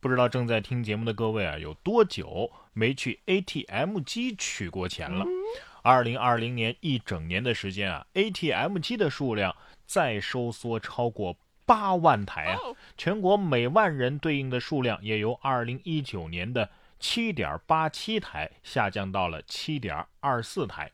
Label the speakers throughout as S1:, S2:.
S1: 不知道正在听节目的各位啊，有多久没去 ATM 机取过钱了？二零二零年一整年的时间啊，ATM 机的数量再收缩超过八万台啊，全国每万人对应的数量也由二零一九年的七点八七台下降到了七点二四台。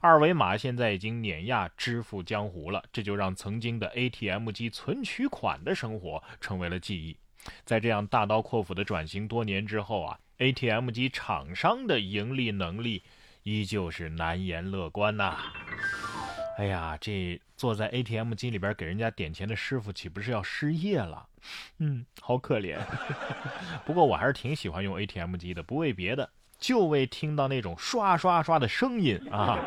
S1: 二维码现在已经碾压支付江湖了，这就让曾经的 ATM 机存取款的生活成为了记忆。在这样大刀阔斧的转型多年之后啊，ATM 机厂商的盈利能力依旧是难言乐观呐。哎呀，这坐在 ATM 机里边给人家点钱的师傅岂不是要失业了？嗯，好可怜。不过我还是挺喜欢用 ATM 机的，不为别的。就为听到那种刷刷刷的声音啊，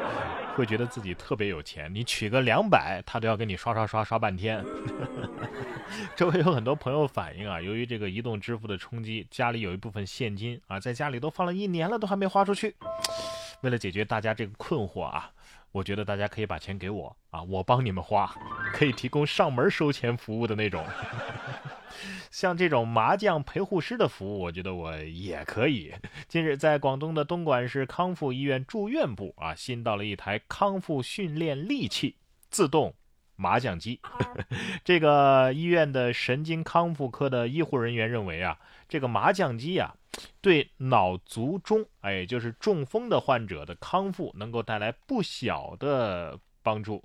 S1: 会觉得自己特别有钱。你取个两百，他都要给你刷刷刷刷半天。周围有很多朋友反映啊，由于这个移动支付的冲击，家里有一部分现金啊，在家里都放了一年了，都还没花出去。为了解决大家这个困惑啊，我觉得大家可以把钱给我啊，我帮你们花，可以提供上门收钱服务的那种。像这种麻将陪护师的服务，我觉得我也可以。近日，在广东的东莞市康复医院住院部啊，新到了一台康复训练利器——自动麻将机。这个医院的神经康复科的医护人员认为啊，这个麻将机啊，对脑卒中，哎，就是中风的患者的康复，能够带来不小的帮助。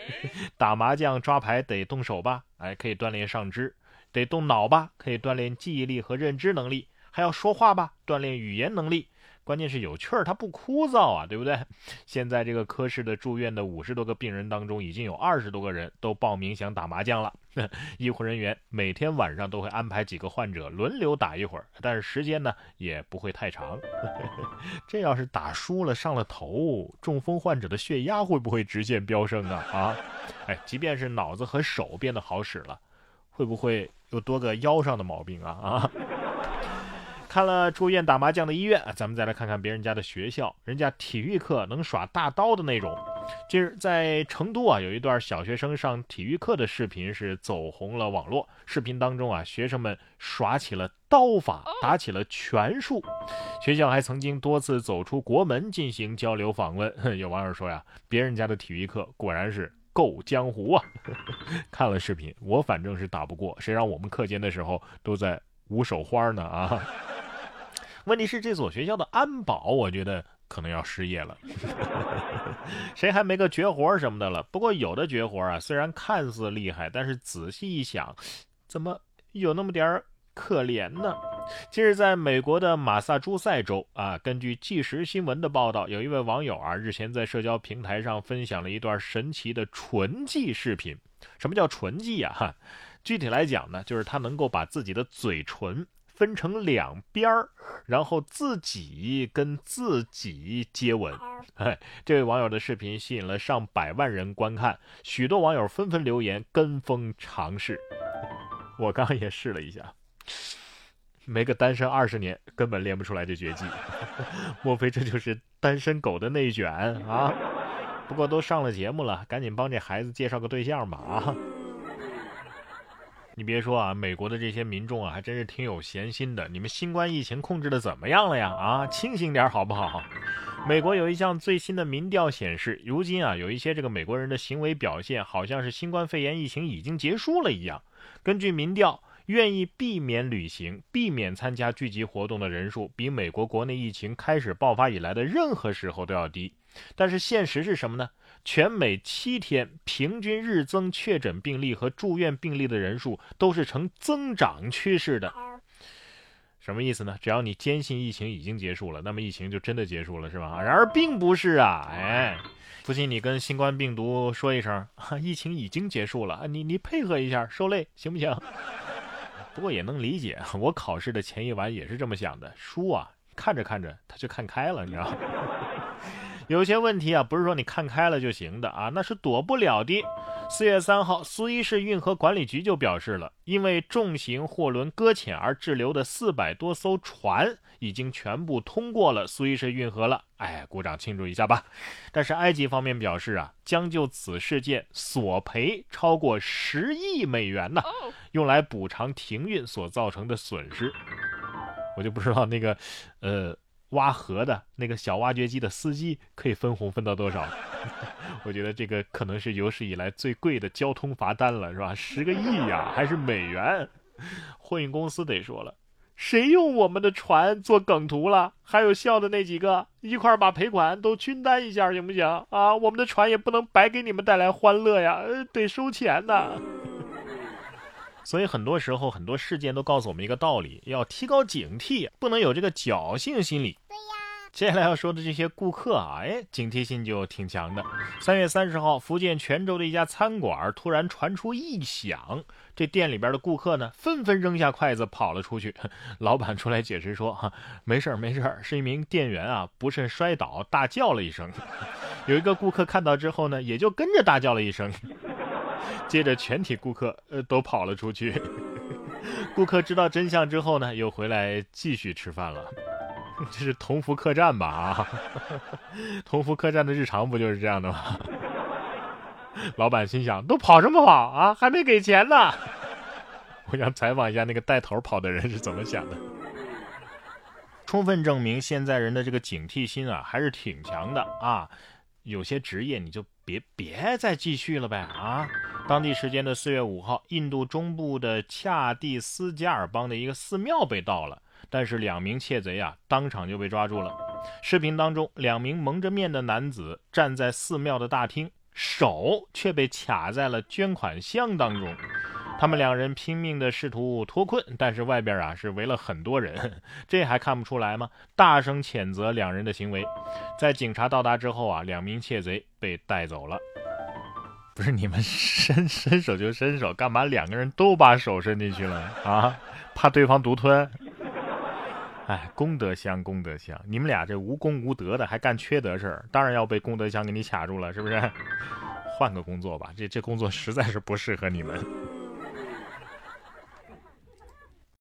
S1: 打麻将、抓牌得动手吧？哎，可以锻炼上肢。得动脑吧，可以锻炼记忆力和认知能力；还要说话吧，锻炼语言能力。关键是有趣儿，它不枯燥啊，对不对？现在这个科室的住院的五十多个病人当中，已经有二十多个人都报名想打麻将了。医护人员每天晚上都会安排几个患者轮流打一会儿，但是时间呢也不会太长。这要是打输了上了头，中风患者的血压会不会直线飙升啊？啊，哎，即便是脑子和手变得好使了。会不会又多个腰上的毛病啊啊！看了住院打麻将的医院，咱们再来看看别人家的学校，人家体育课能耍大刀的那种。近日在成都啊，有一段小学生上体育课的视频是走红了网络。视频当中啊，学生们耍起了刀法，打起了拳术。学校还曾经多次走出国门进行交流访问。有网友说呀，别人家的体育课果然是。够江湖啊！看了视频，我反正是打不过，谁让我们课间的时候都在舞手花呢啊！问题是这所学校的安保，我觉得可能要失业了。谁还没个绝活什么的了？不过有的绝活啊，虽然看似厉害，但是仔细一想，怎么有那么点儿可怜呢？近日，在美国的马萨诸塞州啊，根据即时新闻的报道，有一位网友啊，日前在社交平台上分享了一段神奇的唇技视频。什么叫唇技呀？哈，具体来讲呢，就是他能够把自己的嘴唇分成两边儿，然后自己跟自己接吻。哎，这位网友的视频吸引了上百万人观看，许多网友纷纷留言跟风尝试。我刚刚也试了一下。没个单身二十年，根本练不出来这绝技。莫非这就是单身狗的内卷啊？不过都上了节目了，赶紧帮这孩子介绍个对象吧啊！你别说啊，美国的这些民众啊，还真是挺有闲心的。你们新冠疫情控制的怎么样了呀？啊，清醒点好不好？美国有一项最新的民调显示，如今啊，有一些这个美国人的行为表现，好像是新冠肺炎疫情已经结束了一样。根据民调。愿意避免旅行、避免参加聚集活动的人数，比美国国内疫情开始爆发以来的任何时候都要低。但是现实是什么呢？全美七天平均日增确诊病例和住院病例的人数都是呈增长趋势的。什么意思呢？只要你坚信疫情已经结束了，那么疫情就真的结束了，是吧？然而并不是啊！哎，不信你跟新冠病毒说一声，疫情已经结束了，你你配合一下，受累行不行？不过也能理解，我考试的前一晚也是这么想的。书啊，看着看着他就看开了，你知道。有些问题啊，不是说你看开了就行的啊，那是躲不了的。四月三号，苏伊士运河管理局就表示了，因为重型货轮搁浅而滞留的四百多艘船已经全部通过了苏伊士运河了。哎，鼓掌庆祝一下吧！但是埃及方面表示啊，将就此事件索赔超过十亿美元呢，用来补偿停运所造成的损失。我就不知道那个，呃。挖河的那个小挖掘机的司机可以分红分到多少？我觉得这个可能是有史以来最贵的交通罚单了，是吧？十个亿呀，还是美元？货运公司得说了，谁用我们的船做梗图了？还有笑的那几个，一块把赔款都均担一下，行不行？啊，我们的船也不能白给你们带来欢乐呀，得收钱呐。所以很多时候，很多事件都告诉我们一个道理：要提高警惕，不能有这个侥幸心理。对呀，接下来要说的这些顾客啊，哎，警惕性就挺强的。三月三十号，福建泉州的一家餐馆突然传出异响，这店里边的顾客呢，纷纷扔下筷子跑了出去。老板出来解释说：“哈，没事儿，没事儿，是一名店员啊，不慎摔倒，大叫了一声。有一个顾客看到之后呢，也就跟着大叫了一声。”接着，全体顾客呃都跑了出去。顾客知道真相之后呢，又回来继续吃饭了。这是同福客栈吧？啊，同福客栈的日常不就是这样的吗？老板心想：都跑什么跑啊？还没给钱呢！我想采访一下那个带头跑的人是怎么想的。充分证明现在人的这个警惕心啊，还是挺强的啊。有些职业你就别别再继续了呗啊！当地时间的四月五号，印度中部的恰蒂斯加尔邦的一个寺庙被盗了，但是两名窃贼啊当场就被抓住了。视频当中，两名蒙着面的男子站在寺庙的大厅，手却被卡在了捐款箱当中。他们两人拼命的试图脱困，但是外边啊是围了很多人，这还看不出来吗？大声谴责两人的行为。在警察到达之后啊，两名窃贼被带走了。不是你们伸伸手就伸手，干嘛两个人都把手伸进去了啊？怕对方独吞？哎，功德箱，功德箱，你们俩这无功无德的，还干缺德事儿，当然要被功德箱给你卡住了，是不是？换个工作吧，这这工作实在是不适合你们。